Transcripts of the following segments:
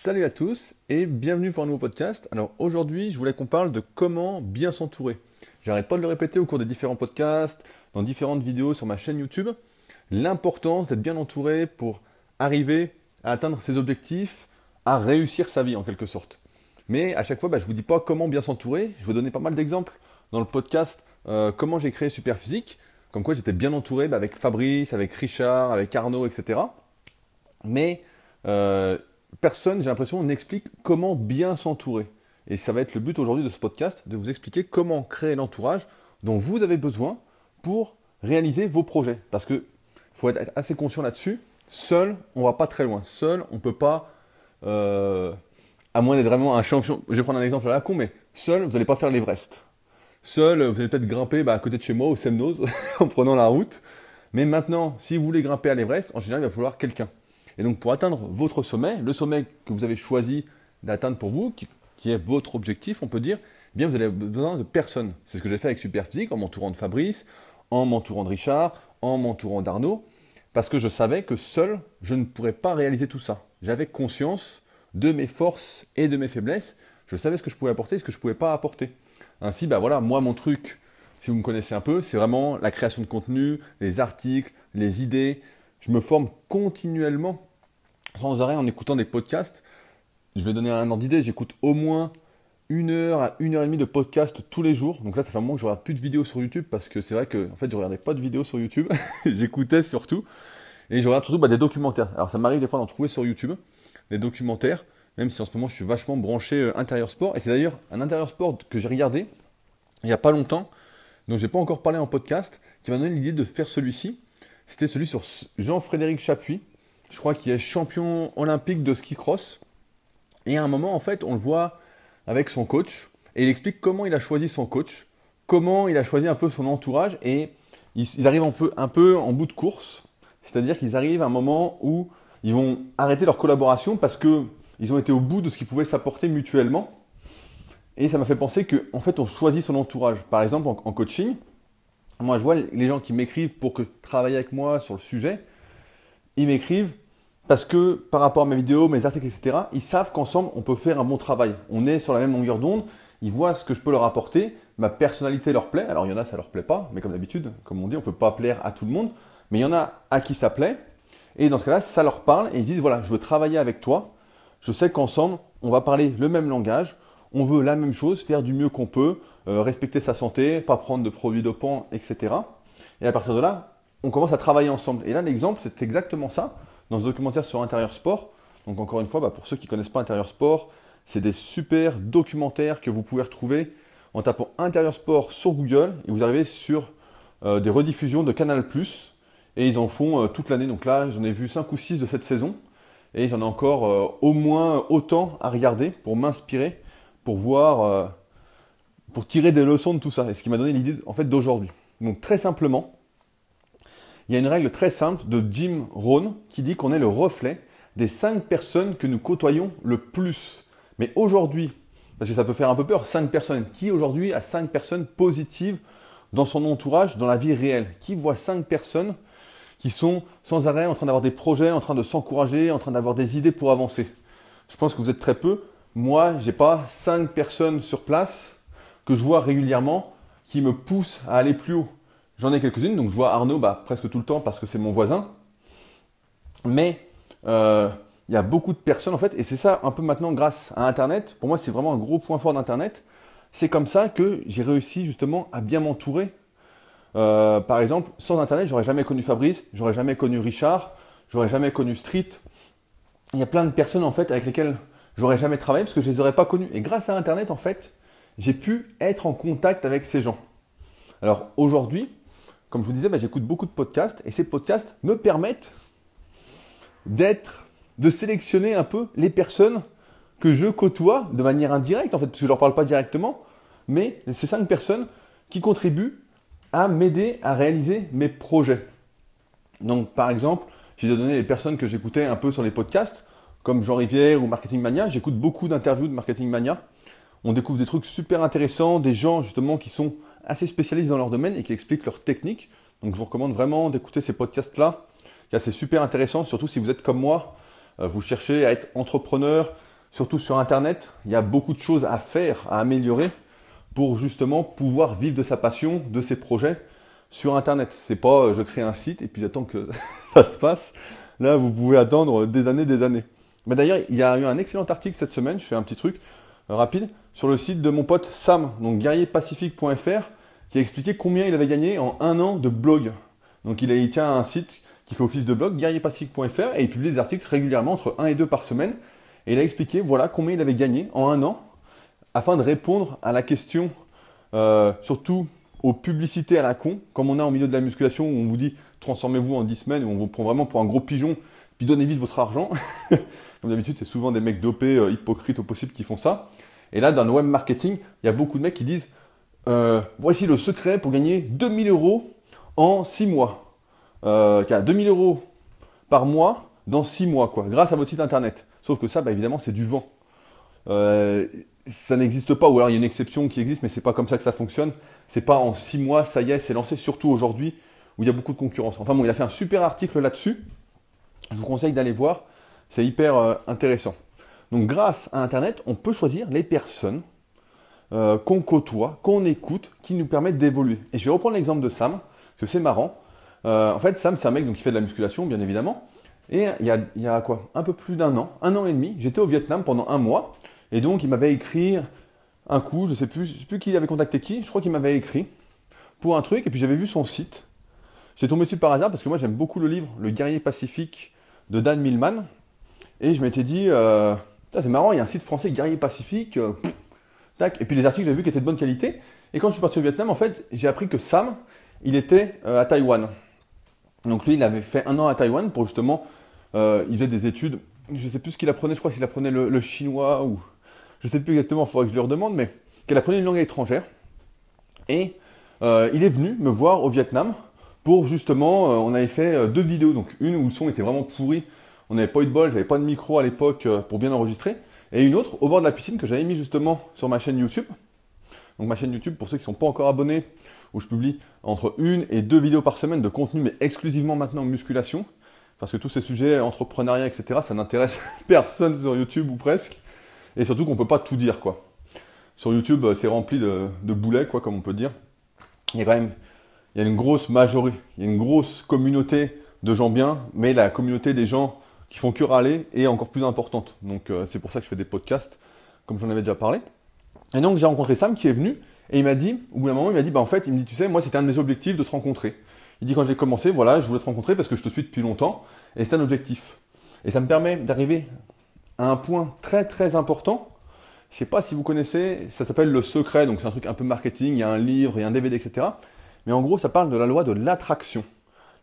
Salut à tous et bienvenue pour un nouveau podcast. Alors aujourd'hui, je voulais qu'on parle de comment bien s'entourer. J'arrête pas de le répéter au cours des différents podcasts, dans différentes vidéos sur ma chaîne YouTube. L'importance d'être bien entouré pour arriver à atteindre ses objectifs, à réussir sa vie en quelque sorte. Mais à chaque fois, bah, je ne vous dis pas comment bien s'entourer. Je vous donner pas mal d'exemples dans le podcast euh, comment j'ai créé Superphysique, comme quoi j'étais bien entouré bah, avec Fabrice, avec Richard, avec Arnaud, etc. Mais euh, personne, j'ai l'impression, n'explique comment bien s'entourer. Et ça va être le but aujourd'hui de ce podcast, de vous expliquer comment créer l'entourage dont vous avez besoin pour réaliser vos projets. Parce qu'il faut être assez conscient là-dessus. Seul, on va pas très loin. Seul, on peut pas, euh, à moins d'être vraiment un champion, je vais prendre un exemple à la con, mais seul, vous n'allez pas faire l'Everest. Seul, vous allez peut-être grimper bah, à côté de chez moi, au Semnose, en prenant la route. Mais maintenant, si vous voulez grimper à l'Everest, en général, il va falloir quelqu'un. Et donc pour atteindre votre sommet, le sommet que vous avez choisi d'atteindre pour vous, qui, est votre objectif, on peut dire, eh bien vous avez besoin de personne. C'est ce que j'ai fait avec Superphysique en m'entourant de Fabrice, en m'entourant de Richard, en m'entourant d'Arnaud, parce que je savais que seul, je ne pourrais pas réaliser tout ça. J'avais conscience de mes forces et de mes faiblesses. Je savais ce que je pouvais apporter et ce que je ne pouvais pas apporter. Ainsi, bah voilà, moi, mon truc, si vous me connaissez un peu, c'est vraiment la création de contenu, les articles, les idées. Je me forme continuellement sans arrêt en écoutant des podcasts. Je vais donner un ordre d'idée, j'écoute au moins une heure à une heure et demie de podcast tous les jours. Donc là, ça fait un moment que je regarde plus de vidéos sur YouTube parce que c'est vrai que en fait, je regardais pas de vidéos sur YouTube. J'écoutais surtout. Et je regarde surtout bah, des documentaires. Alors ça m'arrive des fois d'en trouver sur YouTube, des documentaires, même si en ce moment je suis vachement branché euh, intérieur sport. Et c'est d'ailleurs un intérieur sport que j'ai regardé il n'y a pas longtemps, dont j'ai pas encore parlé en podcast, qui m'a donné l'idée de faire celui-ci. C'était celui sur Jean-Frédéric Chapuis je crois qu'il est champion olympique de ski cross. Et à un moment, en fait, on le voit avec son coach. Et il explique comment il a choisi son coach, comment il a choisi un peu son entourage. Et ils, arrivent un peu, en bout de course. C'est-à-dire qu'ils arrivent à un moment où ils vont arrêter leur collaboration parce qu'ils ont été au bout de ce qu'ils pouvaient s'apporter mutuellement. Et ça m'a fait penser qu'en en fait, on choisit son entourage. Par exemple, en, en, coaching, moi, je vois les gens qui m'écrivent pour que travailler avec moi sur le sujet ils m'écrivent parce que par rapport à mes vidéos, mes articles, etc., ils savent qu'ensemble, on peut faire un bon travail. On est sur la même longueur d'onde, ils voient ce que je peux leur apporter, ma personnalité leur plaît. Alors il y en a, ça leur plaît pas, mais comme d'habitude, comme on dit, on ne peut pas plaire à tout le monde, mais il y en a à qui ça plaît. Et dans ce cas-là, ça leur parle et ils disent, voilà, je veux travailler avec toi. Je sais qu'ensemble, on va parler le même langage, on veut la même chose, faire du mieux qu'on peut, euh, respecter sa santé, pas prendre de produits dopants, etc. Et à partir de là, on commence à travailler ensemble. Et là, l'exemple, c'est exactement ça, dans ce documentaire sur Intérieur Sport. Donc encore une fois, bah, pour ceux qui ne connaissent pas Intérieur Sport, c'est des super documentaires que vous pouvez retrouver en tapant Intérieur Sport sur Google et vous arrivez sur euh, des rediffusions de Canal+. Et ils en font euh, toute l'année. Donc là, j'en ai vu 5 ou 6 de cette saison. Et j'en ai encore euh, au moins autant à regarder pour m'inspirer, pour voir, pour tirer des leçons de tout ça. Et ce qui m'a donné l'idée en fait d'aujourd'hui. Donc très simplement, il y a une règle très simple de Jim Rohn qui dit qu'on est le reflet des cinq personnes que nous côtoyons le plus. Mais aujourd'hui, parce que ça peut faire un peu peur, cinq personnes. Qui aujourd'hui a cinq personnes positives dans son entourage, dans la vie réelle? Qui voit cinq personnes qui sont sans arrêt en train d'avoir des projets, en train de s'encourager, en train d'avoir des idées pour avancer? Je pense que vous êtes très peu. Moi, je n'ai pas cinq personnes sur place que je vois régulièrement qui me poussent à aller plus haut. J'en ai quelques-unes, donc je vois Arnaud bah, presque tout le temps parce que c'est mon voisin. Mais euh, il y a beaucoup de personnes en fait, et c'est ça un peu maintenant grâce à Internet. Pour moi, c'est vraiment un gros point fort d'Internet. C'est comme ça que j'ai réussi justement à bien m'entourer. Euh, par exemple, sans Internet, j'aurais jamais connu Fabrice, j'aurais jamais connu Richard, j'aurais jamais connu Street. Il y a plein de personnes en fait avec lesquelles j'aurais jamais travaillé parce que je les aurais pas connues. Et grâce à Internet, en fait, j'ai pu être en contact avec ces gens. Alors aujourd'hui, comme je vous disais, bah, j'écoute beaucoup de podcasts et ces podcasts me permettent d'être, de sélectionner un peu les personnes que je côtoie de manière indirecte, en fait, parce que je ne leur parle pas directement, mais ces cinq personnes qui contribuent à m'aider à réaliser mes projets. Donc, par exemple, j'ai donné les personnes que j'écoutais un peu sur les podcasts, comme Jean Rivière ou Marketing Mania. J'écoute beaucoup d'interviews de Marketing Mania. On découvre des trucs super intéressants, des gens justement qui sont assez spécialistes dans leur domaine et qui expliquent leurs techniques. Donc je vous recommande vraiment d'écouter ces podcasts-là. C'est super intéressant, surtout si vous êtes comme moi, euh, vous cherchez à être entrepreneur, surtout sur Internet, il y a beaucoup de choses à faire, à améliorer pour justement pouvoir vivre de sa passion, de ses projets sur Internet. C'est pas euh, je crée un site et puis j'attends que ça se passe. Là, vous pouvez attendre des années, des années. Mais d'ailleurs, il y a eu un excellent article cette semaine, je fais un petit truc rapide, sur le site de mon pote Sam, donc guerrierpacifique.fr, qui a expliqué combien il avait gagné en un an de blog. Donc il, a, il un site qui fait office de blog, guerrierpacifique.fr, et il publie des articles régulièrement entre 1 et 2 par semaine. Et il a expliqué voilà combien il avait gagné en un an afin de répondre à la question, euh, surtout aux publicités à la con, comme on a au milieu de la musculation où on vous dit transformez-vous en 10 semaines, où on vous prend vraiment pour un gros pigeon, puis donnez vite votre argent. comme d'habitude, c'est souvent des mecs dopés, euh, hypocrites au possible qui font ça. Et là, dans le web marketing, il y a beaucoup de mecs qui disent euh, voici le secret pour gagner 2000 euros en 6 mois. Euh, 2000 euros par mois dans 6 mois, quoi, grâce à votre site internet. Sauf que ça, bah, évidemment, c'est du vent. Euh, ça n'existe pas, ou alors il y a une exception qui existe, mais c'est pas comme ça que ça fonctionne. C'est pas en six mois, ça y est, c'est lancé, surtout aujourd'hui où il y a beaucoup de concurrence. Enfin bon, il a fait un super article là-dessus. Je vous conseille d'aller voir, c'est hyper euh, intéressant. Donc grâce à Internet, on peut choisir les personnes euh, qu'on côtoie, qu'on écoute, qui nous permettent d'évoluer. Et je vais reprendre l'exemple de Sam, parce que c'est marrant. Euh, en fait, Sam, c'est un mec donc, qui fait de la musculation, bien évidemment. Et il y a, quoi? Un peu plus d'un an, un an et demi, j'étais au Vietnam pendant un mois. Et donc, il m'avait écrit un coup, je ne sais plus, sais plus qui avait contacté qui, je crois qu'il m'avait écrit pour un truc, et puis j'avais vu son site. J'ai tombé dessus par hasard parce que moi j'aime beaucoup le livre Le guerrier pacifique de Dan Millman. Et je m'étais dit, euh, c'est marrant, il y a un site français Guerrier Pacifique. Euh, tac. Et puis les articles j'ai vu qui étaient de bonne qualité. Et quand je suis parti au Vietnam, en fait, j'ai appris que Sam, il était euh, à Taïwan. Donc lui, il avait fait un an à Taïwan pour justement, il faisait des études. Je ne sais plus ce qu'il apprenait, je crois qu'il apprenait le chinois ou je ne sais plus exactement, il faudrait que je lui redemande, mais qu'elle apprenait une langue étrangère. Et euh, il est venu me voir au Vietnam pour justement, euh, on avait fait euh, deux vidéos, donc une où le son était vraiment pourri, on n'avait pas eu de bol, j'avais pas de micro à l'époque pour bien enregistrer, et une autre au bord de la piscine que j'avais mis justement sur ma chaîne YouTube. Donc ma chaîne YouTube, pour ceux qui ne sont pas encore abonnés, où je publie entre une et deux vidéos par semaine de contenu, mais exclusivement maintenant en musculation, parce que tous ces sujets, entrepreneuriat, etc., ça n'intéresse personne sur YouTube ou presque. Et surtout qu'on ne peut pas tout dire, quoi. Sur YouTube, euh, c'est rempli de, boulets, quoi, comme on peut dire. Il y a quand même il y a une grosse majorité, il y a une grosse communauté de gens bien, mais la communauté des gens qui font que râler est encore plus importante. Donc euh, c'est pour ça que je fais des podcasts, comme j'en avais déjà parlé. Et donc j'ai rencontré Sam qui est venu et il m'a dit, au bout d'un moment, il m'a dit, bah en fait, il me dit, tu sais, moi c'était un de mes objectifs de te rencontrer. Il dit quand j'ai commencé, voilà, je voulais te rencontrer parce que je te suis depuis longtemps et c'est un objectif. Et ça me permet d'arriver un point très très important. Je ne sais pas si vous connaissez, ça s'appelle le secret, donc c'est un truc un peu marketing, il y a un livre, il y a un DVD, etc. Mais en gros, ça parle de la loi de l'attraction.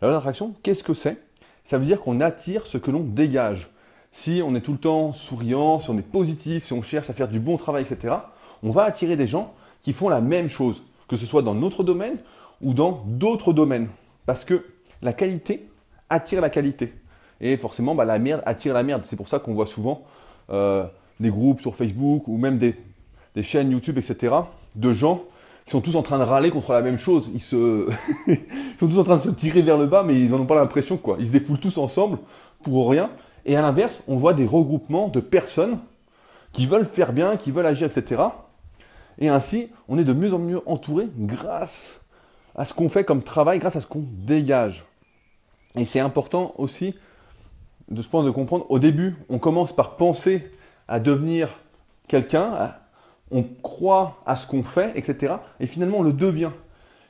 La loi de l'attraction, qu'est-ce que c'est? Ça veut dire qu'on attire ce que l'on dégage. Si on est tout le temps souriant, si on est positif, si on cherche à faire du bon travail, etc., on va attirer des gens qui font la même chose, que ce soit dans notre domaine ou dans d'autres domaines. Parce que la qualité attire la qualité. Et forcément, bah, la merde attire la merde. C'est pour ça qu'on voit souvent euh, des groupes sur Facebook ou même des, chaînes YouTube, etc., de gens qui sont tous en train de râler contre la même chose. Ils, se... sont tous en train de se tirer vers le bas, mais ils n'en ont pas l'impression. quoi. Ils se défoulent tous ensemble pour rien. Et à l'inverse, on voit des regroupements de personnes qui veulent faire bien, qui veulent agir, etc. Et ainsi, on est de mieux en mieux entouré grâce à ce qu'on fait comme travail, grâce à ce qu'on dégage. Et c'est important aussi de ce point de comprendre, au début, on commence par penser à devenir quelqu'un, on croit à ce qu'on fait, etc. Et finalement, on le devient.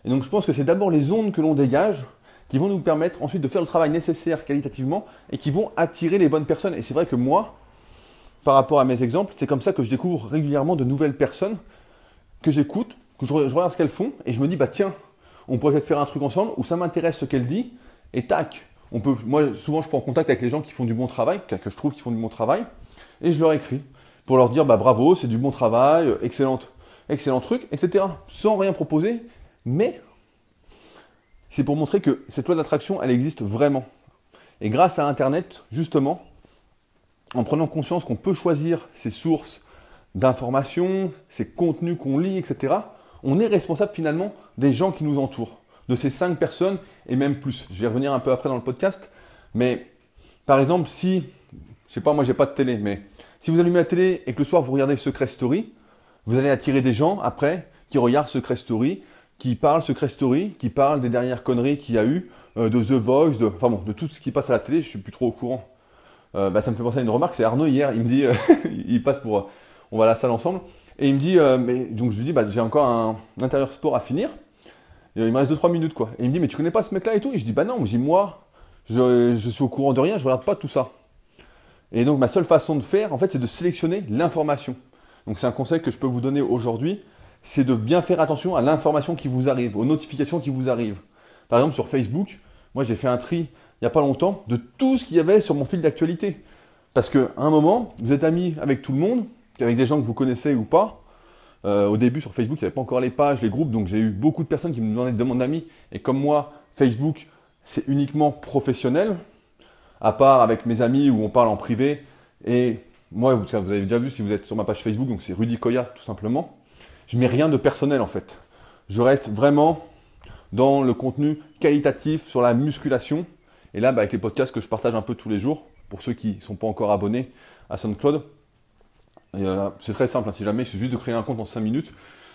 Et donc, je pense que c'est d'abord les ondes que l'on dégage qui vont nous permettre ensuite de faire le travail nécessaire qualitativement et qui vont attirer les bonnes personnes. Et c'est vrai que moi, par rapport à mes exemples, c'est comme ça que je découvre régulièrement de nouvelles personnes que j'écoute, que je, regarde ce qu'elles font et je me dis, bah tiens, on pourrait peut-être faire un truc ensemble où ça m'intéresse ce qu'elle dit et tac, moi, souvent, je prends contact avec les gens qui font du bon travail, que je trouve qui font du bon travail, et je leur écris pour leur dire bah, bravo, c'est du bon travail, euh, excellent, excellent truc, etc. Sans rien proposer, mais c'est pour montrer que cette loi d'attraction, elle existe vraiment. Et grâce à Internet, justement, en prenant conscience qu'on peut choisir ses sources d'informations, ses contenus qu'on lit, etc., on est responsable finalement des gens qui nous entourent de ces cinq personnes et même plus. Je vais revenir un peu après dans le podcast. Mais par exemple, si, je sais pas, moi j'ai pas de télé, mais Si vous allumez la télé et que le soir vous regardez Secret Story, vous allez attirer des gens après qui regardent Secret Story, qui parlent Secret Story, qui parlent des dernières conneries qu'il y a eu, euh, de The Voice, de, enfin bon, de tout ce qui passe à la télé, je suis plus trop au courant. Euh, bah, ça me fait penser à une remarque, c'est Arnaud hier, il me dit, il passe pour, on va à la salle ensemble, et il me dit, mais donc je lui dis, bah, j'ai encore un, intérieur sport à finir, il me reste 2-3 minutes quoi. Et il me dit, mais tu connais pas ce mec-là et tout? Et je dis, bah non, je dis, moi, je, je, suis au courant de rien, je regarde pas tout ça. Et donc ma seule façon de faire, en fait, c'est de sélectionner l'information. Donc c'est un conseil que je peux vous donner aujourd'hui, c'est de bien faire attention à l'information qui vous arrive, aux notifications qui vous arrivent. Par exemple sur Facebook, moi j'ai fait un tri il n'y a pas longtemps de tout ce qu'il y avait sur mon fil d'actualité. Parce qu'à un moment, vous êtes amis avec tout le monde, avec des gens que vous connaissez ou pas. Euh, au début sur Facebook, il n'y avait pas encore les pages, les groupes, donc j'ai eu beaucoup de personnes qui me demandaient de mon ami. Et comme moi, Facebook, c'est uniquement professionnel à part avec mes amis où on parle en privé. Et moi, vous, avez déjà vu si vous êtes sur ma page Facebook, donc c'est Rudy Koya tout simplement. Je mets rien de personnel en fait. Je reste vraiment dans le contenu qualitatif sur la musculation. Et là, bah, avec les podcasts que je partage un peu tous les jours, pour ceux qui ne sont pas encore abonnés à SoundCloud, euh, c'est très simple, hein. si jamais, il suffit juste de créer un compte en 5 minutes.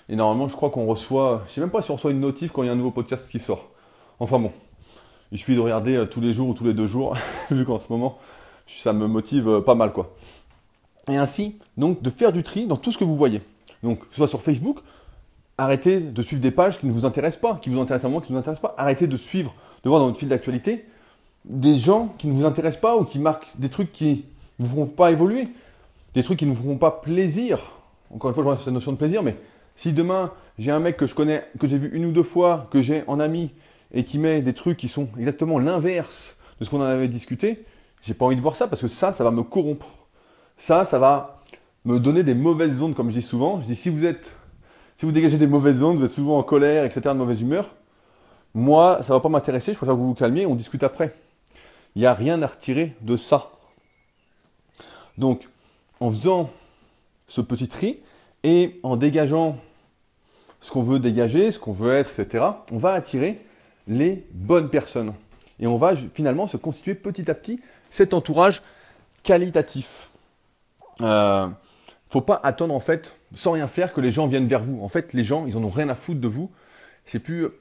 Et normalement, je crois qu'on reçoit, je sais même pas si on reçoit une notif quand il y a un nouveau podcast qui sort. Enfin bon, il suffit de regarder euh, tous les jours ou tous les deux jours, vu qu'en ce moment, ça me motive euh, pas mal quoi. Et ainsi, donc, de faire du tri dans tout ce que vous voyez. Donc, soit sur Facebook, arrêtez de suivre des pages qui ne vous intéressent pas, qui vous intéressent à moi, qui ne vous intéressent pas. Arrêtez de suivre, de voir dans votre fil d'actualité des gens qui ne vous intéressent pas ou qui marquent des trucs qui ne vous feront pas évoluer, des trucs qui ne vous feront pas plaisir. Encore une fois, je reviens sur cette notion de plaisir, mais si demain j'ai un mec que je connais, que j'ai vu une ou deux fois, que j'ai en ami et qui met des trucs qui sont exactement l'inverse de ce qu'on en avait discuté, j'ai pas envie de voir ça parce que ça, ça va me corrompre. Ça, ça va me donner des mauvaises ondes, comme je dis souvent. Je dis, si vous êtes, si vous dégagez des mauvaises ondes, vous êtes souvent en colère, etc., de mauvaise humeur, moi, ça va pas m'intéresser, je préfère que vous vous calmiez, on discute après. Il n'y a rien à retirer de ça. Donc, en faisant ce petit tri et en dégageant ce qu'on veut dégager, ce qu'on veut être, etc., on va attirer les bonnes personnes. Et on va finalement se constituer petit à petit cet entourage qualitatif. Euh, faut pas attendre en fait, sans rien faire, que les gens viennent vers vous. En fait, les gens, ils en ont rien à foutre de vous.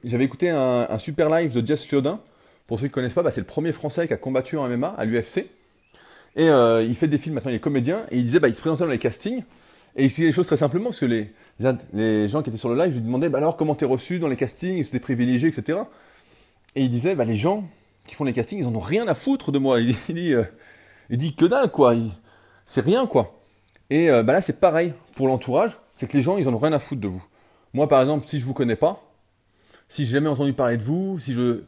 J'avais écouté un, super live de Jess Fiodin. Pour ceux qui ne connaissent pas, bah, c'est le premier Français qui a combattu en MMA à l'UFC. Et euh, il fait des films maintenant, il est comédien. Et il disait, bah, il se présentait dans les castings. Et il expliquait les choses très simplement parce que les, les gens qui étaient sur le live lui demandaient bah alors comment t'es reçu dans les castings, c'était privilégié, etc. Et il disait, bah, les gens qui font les castings, ils en ont rien à foutre de moi. Il, dit, euh, il dit que dalle, quoi. C'est rien, quoi. Et euh, bah, là, c'est pareil pour l'entourage, c'est que les gens, ils en ont rien à foutre de vous. Moi, par exemple, si je vous connais pas, si j'ai jamais entendu parler de vous, si je...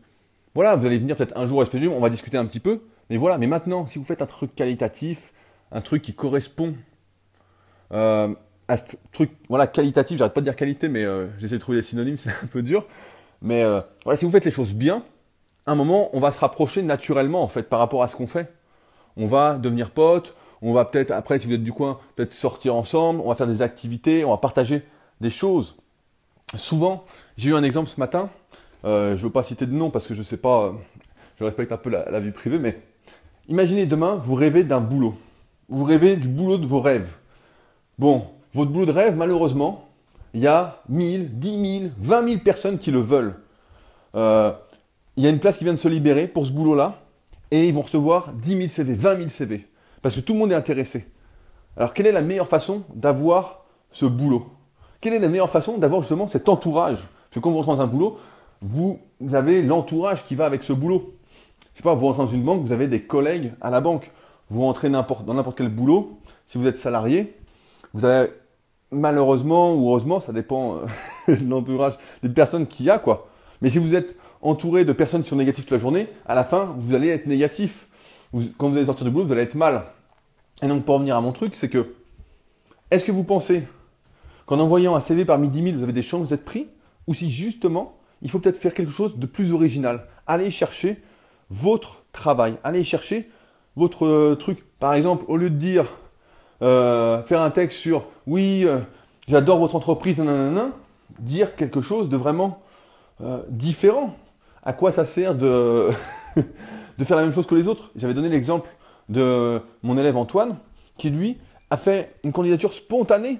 Voilà, vous allez venir peut-être un jour au SPG, on va discuter un petit peu. Mais voilà, mais maintenant, si vous faites un truc qualitatif, un truc qui correspond euh, à ce truc, voilà, qualitatif, j'arrête pas de dire qualité, mais j'essaie de trouver des synonymes, c'est un peu dur. Mais euh, voilà, si vous faites les choses bien, à un moment, on va se rapprocher naturellement en fait par rapport à ce qu'on fait. On va devenir potes, on va peut-être, après, si vous êtes du coin, peut-être sortir ensemble, on va faire des activités, on va partager des choses. Souvent, j'ai eu un exemple ce matin, euh, je ne veux pas citer de nom parce que je ne sais pas, euh, je respecte un peu la, vie privée, mais imaginez demain, vous rêvez d'un boulot. Vous rêvez du boulot de vos rêves. Bon, votre boulot de rêve, malheureusement, il y a 1000, 10 000, 20 000 personnes qui le veulent. Euh, il y a une place qui vient de se libérer pour ce boulot-là, et ils vont recevoir 10 000 CV, 20 000 CV, parce que tout le monde est intéressé. Alors, quelle est la meilleure façon d'avoir ce boulot? Quelle est la meilleure façon d'avoir justement cet entourage? Parce que quand vous rentrez dans un boulot, vous avez l'entourage qui va avec ce boulot. Je sais pas, vous rentrez dans une banque, vous avez des collègues à la banque. Vous rentrez dans n'importe quel boulot, si vous êtes salarié, vous avez malheureusement ou heureusement, ça dépend euh, de l'entourage des personnes qu'il y a, quoi. Mais si vous êtes entouré de personnes qui sont négatives toute la journée, à la fin, vous allez être négatif. quand vous allez sortir du boulot, vous allez être mal. Et donc, pour revenir à mon truc, c'est que, est-ce que vous pensez qu'en envoyant un CV parmi 10 000, vous avez des chances d'être pris? Ou si justement, il faut peut-être faire quelque chose de plus original Allez chercher votre travail. Allez chercher votre euh, truc. Par exemple, au lieu de dire euh, faire un texte sur oui, euh, j'adore votre entreprise, nanana, dire quelque chose de vraiment euh, différent. À quoi ça sert de, de faire la même chose que les autres? J'avais donné l'exemple de mon élève Antoine, qui lui a fait une candidature spontanée.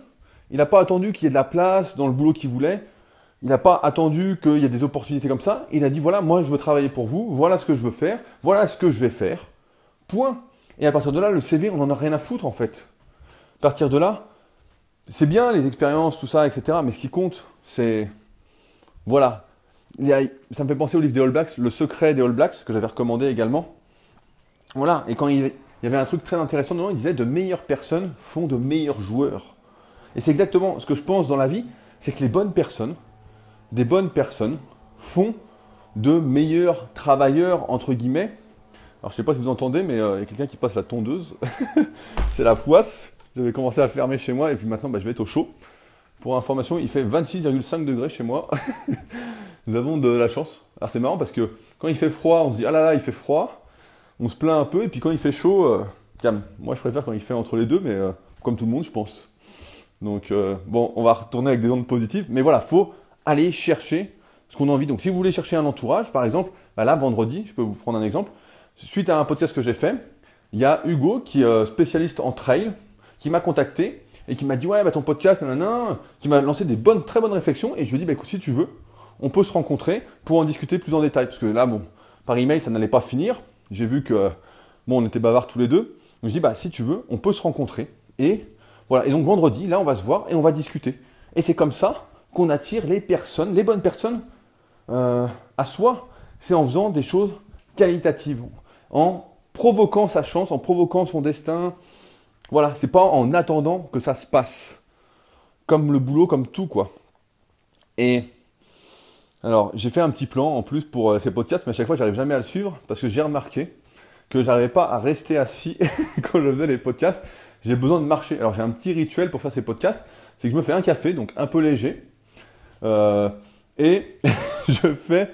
Il n'a pas attendu qu'il y ait de la place dans le boulot qu'il voulait. Il n'a pas attendu qu'il y ait des opportunités comme ça. Il a dit voilà, moi je veux travailler pour vous, voilà ce que je veux faire, voilà ce que je vais faire. Point. Et à partir de là, le CV, on n'en a rien à foutre en fait. Partir de là, c'est bien les expériences, tout ça, etc. Mais ce qui compte, c'est. Voilà. ça me fait penser au livre des All Blacks, Le secret des All Blacks, que j'avais recommandé également. Voilà. Et quand il, il y avait un truc très intéressant dedans, il disait de meilleures personnes font de meilleurs joueurs. Et c'est exactement ce que je pense dans la vie, c'est que les bonnes personnes, des bonnes personnes, font de meilleurs travailleurs, entre guillemets. Alors je sais pas si vous entendez, mais euh, il y a quelqu'un qui passe la tondeuse. c'est la poisse. Je vais commencer à fermer chez moi et puis maintenant bah, je vais être au chaud. Pour information, il fait 26,5 degrés chez moi. Nous avons de la chance. Alors c'est marrant parce que quand il fait froid, on se dit ah là là, il fait froid. On se plaint un peu et puis quand il fait chaud, euh, moi je préfère quand il fait entre les deux, mais euh, comme tout le monde, je pense. Donc euh, bon, on va retourner avec des ondes positives, mais voilà, faut aller chercher ce qu'on a envie. Donc si vous voulez chercher un entourage, par exemple, bah là vendredi, je peux vous prendre un exemple. Suite à un podcast que j'ai fait, il y a Hugo qui est spécialiste en trail qui m'a contacté et qui m'a dit ouais bah ton podcast nanana, qui m'a lancé des bonnes très bonnes réflexions. Et je lui ai dit bah écoute si tu veux on peut se rencontrer pour en discuter plus en détail. Parce que là bon par email ça n'allait pas finir. J'ai vu que bon on était bavards tous les deux. Donc je dis bah si tu veux on peut se rencontrer. Et voilà. Et donc vendredi là on va se voir et on va discuter. Et c'est comme ça qu'on attire les personnes les bonnes personnes euh, à soi. C'est en faisant des choses qualitatives en provoquant sa chance en provoquant son destin voilà, c'est pas en attendant que ça se passe. Comme le boulot, comme tout, quoi. Et alors, j'ai fait un petit plan en plus pour euh, ces podcasts, mais à chaque fois, j'arrive jamais à le suivre parce que j'ai remarqué que j'arrivais pas à rester assis quand je faisais les podcasts. J'ai besoin de marcher. Alors, j'ai un petit rituel pour faire ces podcasts c'est que je me fais un café, donc un peu léger, euh, et je fais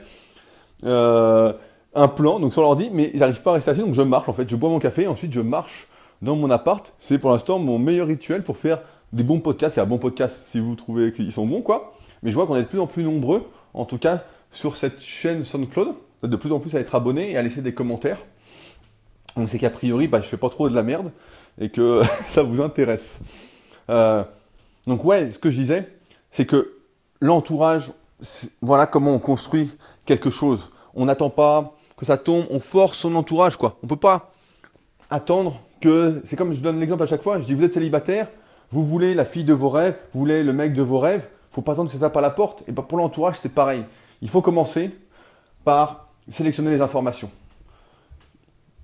euh, un plan, donc sur l'ordi, mais j'arrive pas à rester assis, donc je marche en fait. Je bois mon café, et ensuite je marche dans mon appart. C'est pour l'instant mon meilleur rituel pour faire des bons podcasts. Il y a un bon podcast si vous trouvez qu'ils sont bons, quoi. Mais je vois qu'on est de plus en plus nombreux, en tout cas sur cette chaîne SoundCloud, de plus en plus à être abonnés et à laisser des commentaires. Donc c'est qu'a priori, bah, je fais pas trop de la merde et que ça vous intéresse. Euh, donc ouais, ce que je disais, c'est que l'entourage, voilà comment on construit quelque chose. On n'attend pas que ça tombe, on force son entourage, quoi. On peut pas attendre que c'est comme je donne l'exemple à chaque fois, je dis vous êtes célibataire, vous voulez la fille de vos rêves, vous voulez le mec de vos rêves, faut pas attendre que ça tape à la porte. Et pour l'entourage, c'est pareil. Il faut commencer par sélectionner les informations.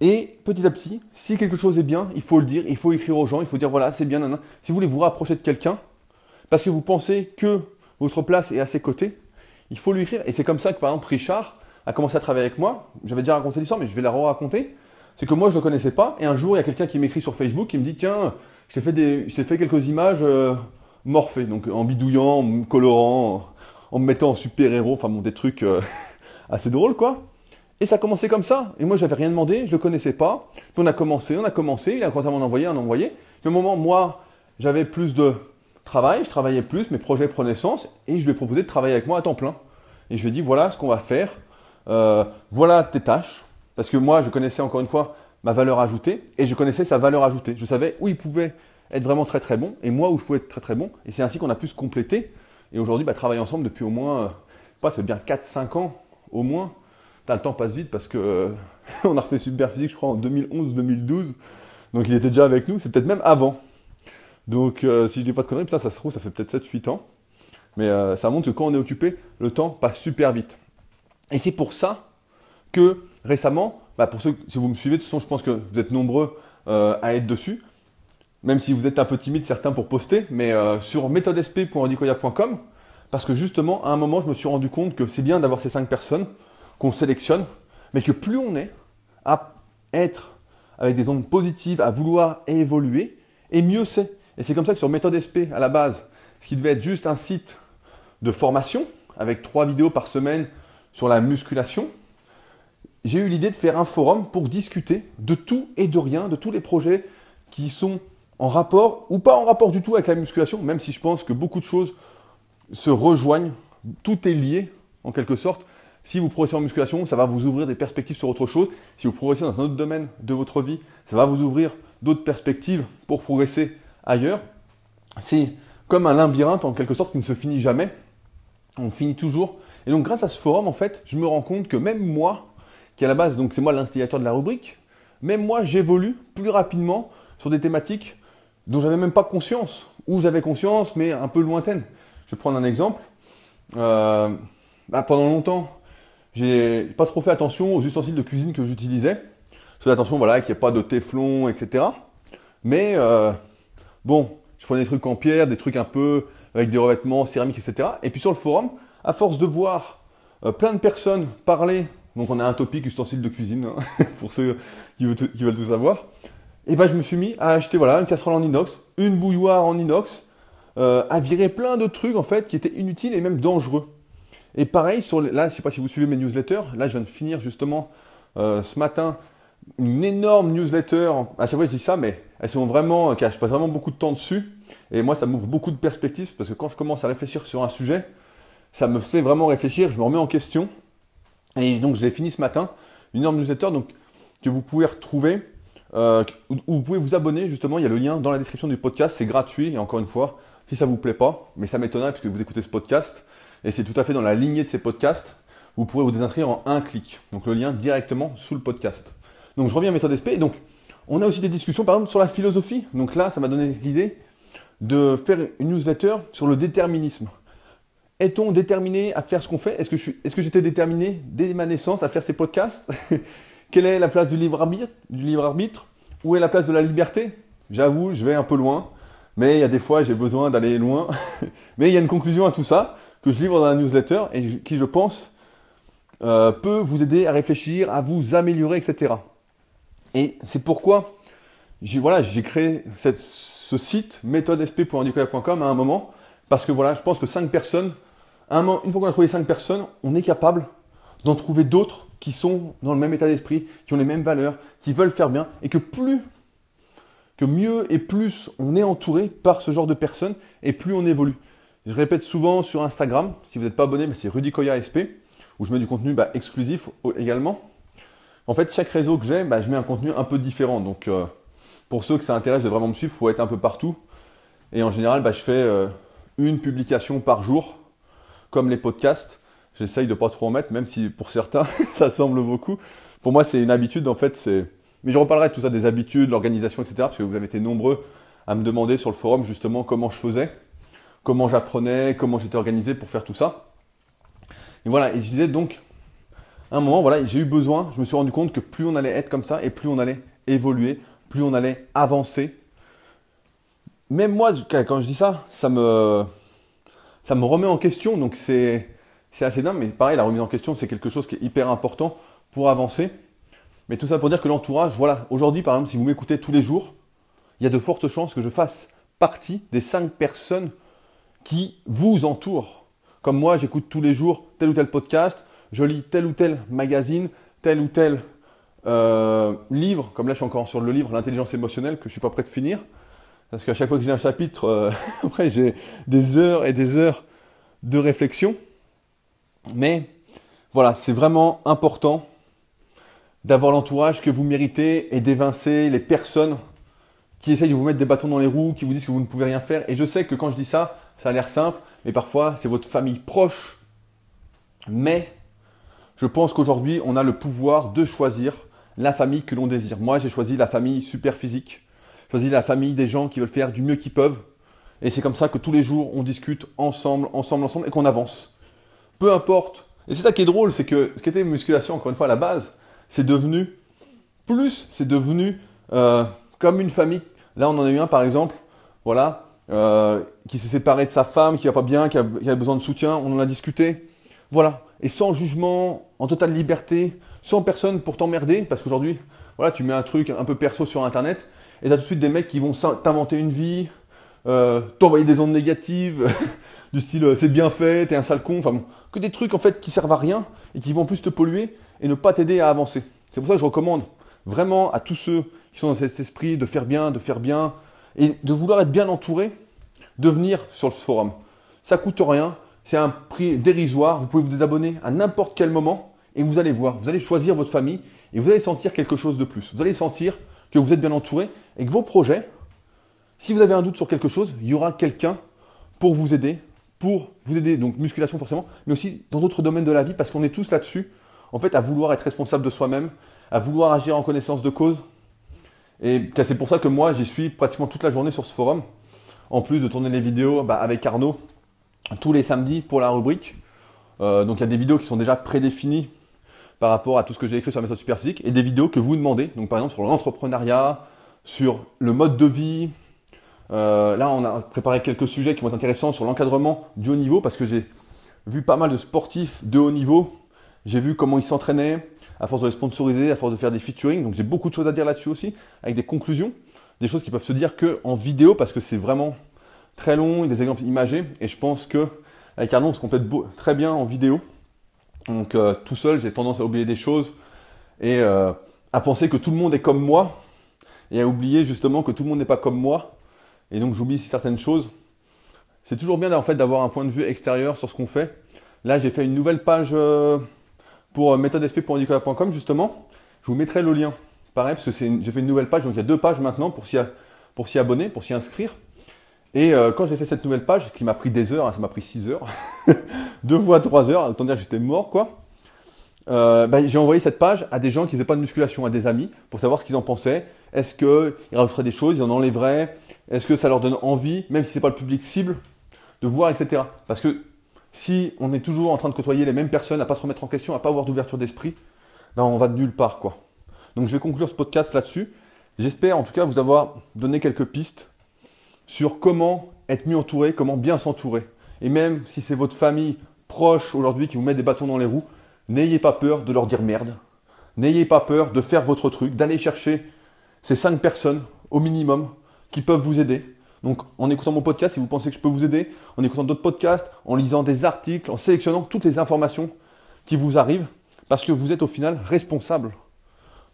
Et petit à petit, si quelque chose est bien, il faut le dire, il faut écrire aux gens, il faut dire voilà, c'est bien, Si vous voulez vous rapprocher de quelqu'un, parce que vous pensez que votre place est à ses côtés, il faut lui écrire. Et c'est comme ça que par exemple Richard a commencé à travailler avec moi. J'avais déjà raconté l'histoire, mais je vais la re-raconter c'est que moi je le connaissais pas, et un jour il y a quelqu'un qui m'écrit sur Facebook qui me dit tiens, je t'ai fait, fait quelques images euh, morphées, donc en bidouillant, en me colorant, en, me mettant en super-héros, enfin bon, des trucs euh, assez drôles quoi. Et ça a commencé comme ça, et moi j'avais rien demandé, je ne le connaissais pas, on a commencé, on a commencé, il a commencé à m'en envoyer, à en envoyer. Puis au moment, moi, j'avais plus de travail, je travaillais plus, mes projets prenaient sens, et je lui ai proposé de travailler avec moi à temps plein. Et je lui ai dit voilà ce qu'on va faire, euh, voilà tes tâches, parce que moi, je connaissais encore une fois ma valeur ajoutée et je connaissais sa valeur ajoutée. Je savais où il pouvait être vraiment très très bon et moi où je pouvais être très très bon. Et c'est ainsi qu'on a pu se compléter. Et aujourd'hui, bah, travailler ensemble depuis au moins, euh, pas, c'est bien 4-5 ans au moins. le temps passe vite parce que euh, on a refait Super Physique, je crois, en 2011-2012. Donc il était déjà avec nous, c'est peut-être même avant. Donc euh, si je dis pas de conneries, ça se trouve, ça fait peut-être 7-8 ans. Mais ça montre que quand on est occupé, le temps passe super vite. Et c'est pour ça que récemment, bah, pour ceux, si vous me suivez, de toute façon, je pense que vous êtes nombreux euh, à être dessus, même si vous êtes un peu timide certains pour poster, mais euh, sur méthodesp.andicoya.com, parce que justement, à un moment, je me suis rendu compte que c'est bien d'avoir ces cinq personnes qu'on sélectionne, mais que plus on est à être avec des ondes positives, à vouloir évoluer, et mieux c'est. Et c'est comme ça que sur Méthode SP, à la base, ce qui devait être juste un site de formation, avec trois vidéos par semaine sur la musculation, j'ai eu l'idée de faire un forum pour discuter de tout et de rien, de tous les projets qui sont en rapport ou pas en rapport du tout avec la musculation, même si je pense que beaucoup de choses se rejoignent, tout est lié en quelque sorte. Si vous progressez en musculation, ça va vous ouvrir des perspectives sur autre chose. Si vous progressez dans un autre domaine de votre vie, ça va vous ouvrir d'autres perspectives pour progresser ailleurs, c'est comme un labyrinthe en quelque sorte qui ne se finit jamais. On finit toujours. Et donc grâce à ce forum, en fait, je me rends compte que même moi, qui à la base, donc c'est moi l'instigateur de la rubrique, même moi, j'évolue plus rapidement sur des thématiques dont j'avais même pas conscience, ou j'avais conscience, mais un peu lointaine. Je vais prendre un exemple. Euh, bah, pendant longtemps, j'ai pas trop fait attention aux ustensiles de cuisine que j'utilisais. Je attention, voilà, qu'il n'y ait pas de téflon, etc. Mais euh, bon, je prenais des trucs en pierre, des trucs un peu avec des revêtements céramiques, etc. Et puis sur le forum, à force de voir euh, plein de personnes parler, donc on a un topic ustensiles de cuisine, hein, pour ceux qui veulent, tout savoir, et ben je me suis mis à acheter voilà, une casserole en inox, une bouilloire en inox, euh, à virer plein de trucs en fait qui étaient inutiles et même dangereux. Et pareil, sur là, je ne sais pas si vous suivez mes newsletters, là je viens de finir justement ce matin une énorme newsletter. À chaque fois, je dis ça, mais elles sont vraiment, je passe vraiment beaucoup de temps dessus. Et moi, ça m'ouvre beaucoup de perspectives parce que quand je commence à réfléchir sur un sujet, ça me fait vraiment réfléchir, je me remets en question. Et donc, je l'ai fini ce matin. Une énorme newsletter donc, que vous pouvez retrouver, euh, où vous pouvez vous abonner. Justement, il y a le lien dans la description du podcast. C'est gratuit. Et encore une fois, si ça ne vous plaît pas, mais ça m'étonnerait puisque vous écoutez ce podcast, et c'est tout à fait dans la lignée de ces podcasts, vous pourrez vous désinscrire en un clic. Donc, le lien directement sous le podcast. Donc je reviens à méthode SP. Donc on a aussi des discussions par exemple sur la philosophie. Donc là, ça m'a donné l'idée de faire une newsletter sur le déterminisme. Est-on déterminé à faire ce qu'on fait? Est-ce que, j'étais déterminé dès ma naissance à faire ces podcasts? Quelle est la place du libre arbitre, du libre arbitre? Où est la place de la liberté? J'avoue, je vais un peu loin, mais il y a des fois j'ai besoin d'aller loin. mais il y a une conclusion à tout ça que je livre dans la newsletter et qui, je pense, euh, peut vous aider à réfléchir, à vous améliorer, etc. Et c'est pourquoi j'ai voilà, créé ce site méthodesp.handicap.com à un moment, parce que voilà, je pense que 5 personnes, une fois qu'on a trouvé 5 personnes, on est capable d'en trouver d'autres qui sont dans le même état d'esprit, qui ont les mêmes valeurs, qui veulent faire bien, et que plus, que mieux et plus on est entouré par ce genre de personnes, et plus on évolue. Je répète souvent sur Instagram, si vous n'êtes pas abonné, c'est Rudy Koya SP, où je mets du contenu bah, exclusif également. En fait, chaque réseau que j'ai, bah, je mets un contenu un peu différent. Donc, euh, pour ceux que ça intéresse de vraiment me suivre, il faut être un peu partout. Et en général, bah, je fais euh, une publication par jour, comme les podcasts. J'essaye de pas trop en mettre, même si pour certains, ça semble beaucoup. Pour moi, c'est une habitude, en fait. c'est. Mais je reparlerai de tout ça, des habitudes, l'organisation, etc. Parce que vous avez été nombreux à me demander sur le forum justement comment je faisais, comment j'apprenais, comment j'étais organisé pour faire tout ça. Et voilà, et je disais donc, un moment, voilà, j'ai eu besoin, je me suis rendu compte que plus on allait être comme ça et plus on allait évoluer, plus on allait avancer. Même moi, quand je dis ça, ça me, ça me remet en question, donc c'est, assez dingue, mais pareil, la remise en question, c'est quelque chose qui est hyper important pour avancer. Mais tout ça pour dire que l'entourage, voilà, aujourd'hui par exemple, si vous m'écoutez tous les jours, il y a de fortes chances que je fasse partie des cinq personnes qui vous entourent. Comme moi, j'écoute tous les jours tel ou tel podcast, je lis tel ou tel magazine, tel ou tel euh, livre, comme là je suis encore sur le livre L'intelligence émotionnelle que je ne suis pas prêt de finir, parce qu'à chaque fois que j'ai un chapitre, euh, j'ai des heures et des heures de réflexion. Mais voilà, c'est vraiment important d'avoir l'entourage que vous méritez et d'évincer les personnes qui essayent de vous mettre des bâtons dans les roues, qui vous disent que vous ne pouvez rien faire. Et je sais que quand je dis ça, ça a l'air simple, mais parfois c'est votre famille proche. Mais je pense qu'aujourd'hui, on a le pouvoir de choisir la famille que l'on désire. Moi, j'ai choisi la famille super physique. J'ai choisi la famille des gens qui veulent faire du mieux qu'ils peuvent. Et c'est comme ça que tous les jours, on discute ensemble, ensemble, ensemble, et qu'on avance. Peu importe. Et c'est ça qui est drôle, c'est que ce qui était musculation, encore une fois, à la base, c'est devenu plus, c'est devenu euh, comme une famille. Là, on en a eu un, par exemple, voilà, euh, qui s'est séparé de sa femme, qui va pas bien, qui a, qui a besoin de soutien. On en a discuté. Voilà. Et sans jugement, en totale liberté, sans personne pour t'emmerder, parce qu'aujourd'hui, voilà, tu mets un truc un peu perso sur Internet, et tu as tout de suite des mecs qui vont t'inventer une vie, euh, t'envoyer des ondes négatives, du style euh, c'est bien fait, t'es un sale con, enfin que des trucs en fait qui servent à rien et qui vont plus te polluer et ne pas t'aider à avancer. C'est pour ça que je recommande vraiment à tous ceux qui sont dans cet esprit de faire bien, de faire bien et de vouloir être bien entouré, de venir sur ce forum. Ça coûte rien, c'est un prix dérisoire. Vous pouvez vous désabonner à n'importe quel moment et vous allez voir, vous allez choisir votre famille et vous allez sentir quelque chose de plus. Vous allez sentir que vous êtes bien entouré et que vos projets, si vous avez un doute sur quelque chose, il y aura quelqu'un pour vous aider, pour vous aider, donc musculation forcément, mais aussi dans d'autres domaines de la vie, parce qu'on est tous là-dessus, en fait, à vouloir être responsable de soi-même, à vouloir agir en connaissance de cause. Et c'est pour ça que moi, j'y suis pratiquement toute la journée sur ce forum, en plus de tourner les vidéos bah, avec Arnaud tous les samedis pour la rubrique. Euh, donc il y a des vidéos qui sont déjà prédéfinies par rapport à tout ce que j'ai écrit sur la méthode superphysique et des vidéos que vous demandez, donc par exemple sur l'entrepreneuriat, sur le mode de vie, euh, là, on a préparé quelques sujets qui vont être intéressants sur l'encadrement du haut niveau parce que j'ai vu pas mal de sportifs de haut niveau. J'ai vu comment ils s'entraînaient à force de les sponsoriser, à force de faire des featuring. Donc j'ai beaucoup de choses à dire là-dessus aussi, avec des conclusions, des choses qui peuvent se dire qu'en vidéo parce que c'est vraiment très long, des exemples imagés. Et je pense que avec Arnaud, on se complète très bien en vidéo. Donc euh, tout seul, j'ai tendance à oublier des choses et euh, à penser que tout le monde est comme moi et à oublier justement que tout le monde n'est pas comme moi et donc j'oublie certaines choses. C'est toujours bien d'avoir un point de vue extérieur sur ce qu'on fait. Là, j'ai fait une nouvelle page euh, pour pour justement. Je vous mettrai le lien. Pareil, parce que j'ai fait une nouvelle page, donc il y a deux pages maintenant pour s'y, abonner, pour s'y inscrire. Et euh, quand j'ai fait cette nouvelle page, qui m'a pris des heures, hein, ça m'a pris 6 heures, deux fois 3 heures, autant dire que j'étais mort, quoi. Bah, j'ai envoyé cette page à des gens qui faisaient pas de musculation, à des amis, pour savoir ce qu'ils en pensaient. Est-ce qu'ils rajouteraient des choses, ils en enlèveraient? Est-ce que ça leur donne envie, même si ce n'est pas le public cible, de voir, etc. Parce que si on est toujours en train de côtoyer les mêmes personnes, à pas se remettre en question, à pas avoir d'ouverture d'esprit, ben on va de nulle part, quoi. Donc je vais conclure ce podcast là-dessus. J'espère en tout cas vous avoir donné quelques pistes sur comment être mieux entouré, comment bien s'entourer. Et même si c'est votre famille proche aujourd'hui qui vous met des bâtons dans les roues, n'ayez pas peur de leur dire merde. N'ayez pas peur de faire votre truc, d'aller chercher ces cinq personnes au minimum qui peuvent vous aider. Donc en écoutant mon podcast, si vous pensez que je peux vous aider, en écoutant d'autres podcasts, en lisant des articles, en sélectionnant toutes les informations qui vous arrivent, parce que vous êtes au final responsable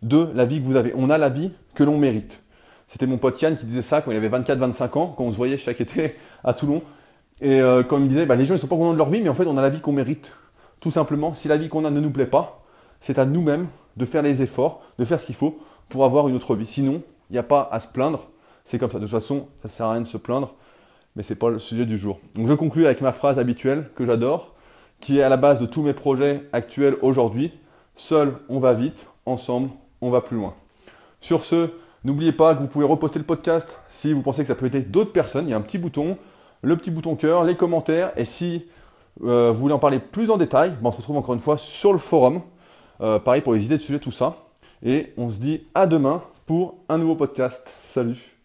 de la vie que vous avez. On a la vie que l'on mérite. C'était mon pote Yann qui disait ça quand il avait 24-25 ans, quand on se voyait chaque été à Toulon. Et euh, quand il me disait, bah, les gens ne sont pas contents de leur vie, mais en fait on a la vie qu'on mérite. Tout simplement, si la vie qu'on a ne nous plaît pas, c'est à nous-mêmes de faire les efforts, de faire ce qu'il faut pour avoir une autre vie. Sinon, il n'y a pas à se plaindre c'est comme ça. De toute façon, ça ne sert à rien de se plaindre, mais ce n'est pas le sujet du jour. Donc je conclue avec ma phrase habituelle que j'adore, qui est à la base de tous mes projets actuels aujourd'hui. Seul, on va vite, ensemble, on va plus loin. Sur ce, n'oubliez pas que vous pouvez reposter le podcast si vous pensez que ça peut aider d'autres personnes. Il y a un petit bouton, le petit bouton cœur, les commentaires. Et si euh, vous voulez en parler plus en détail, ben, on se retrouve encore une fois sur le forum. Euh, pareil pour les idées de sujet, tout ça. Et on se dit à demain pour un nouveau podcast. Salut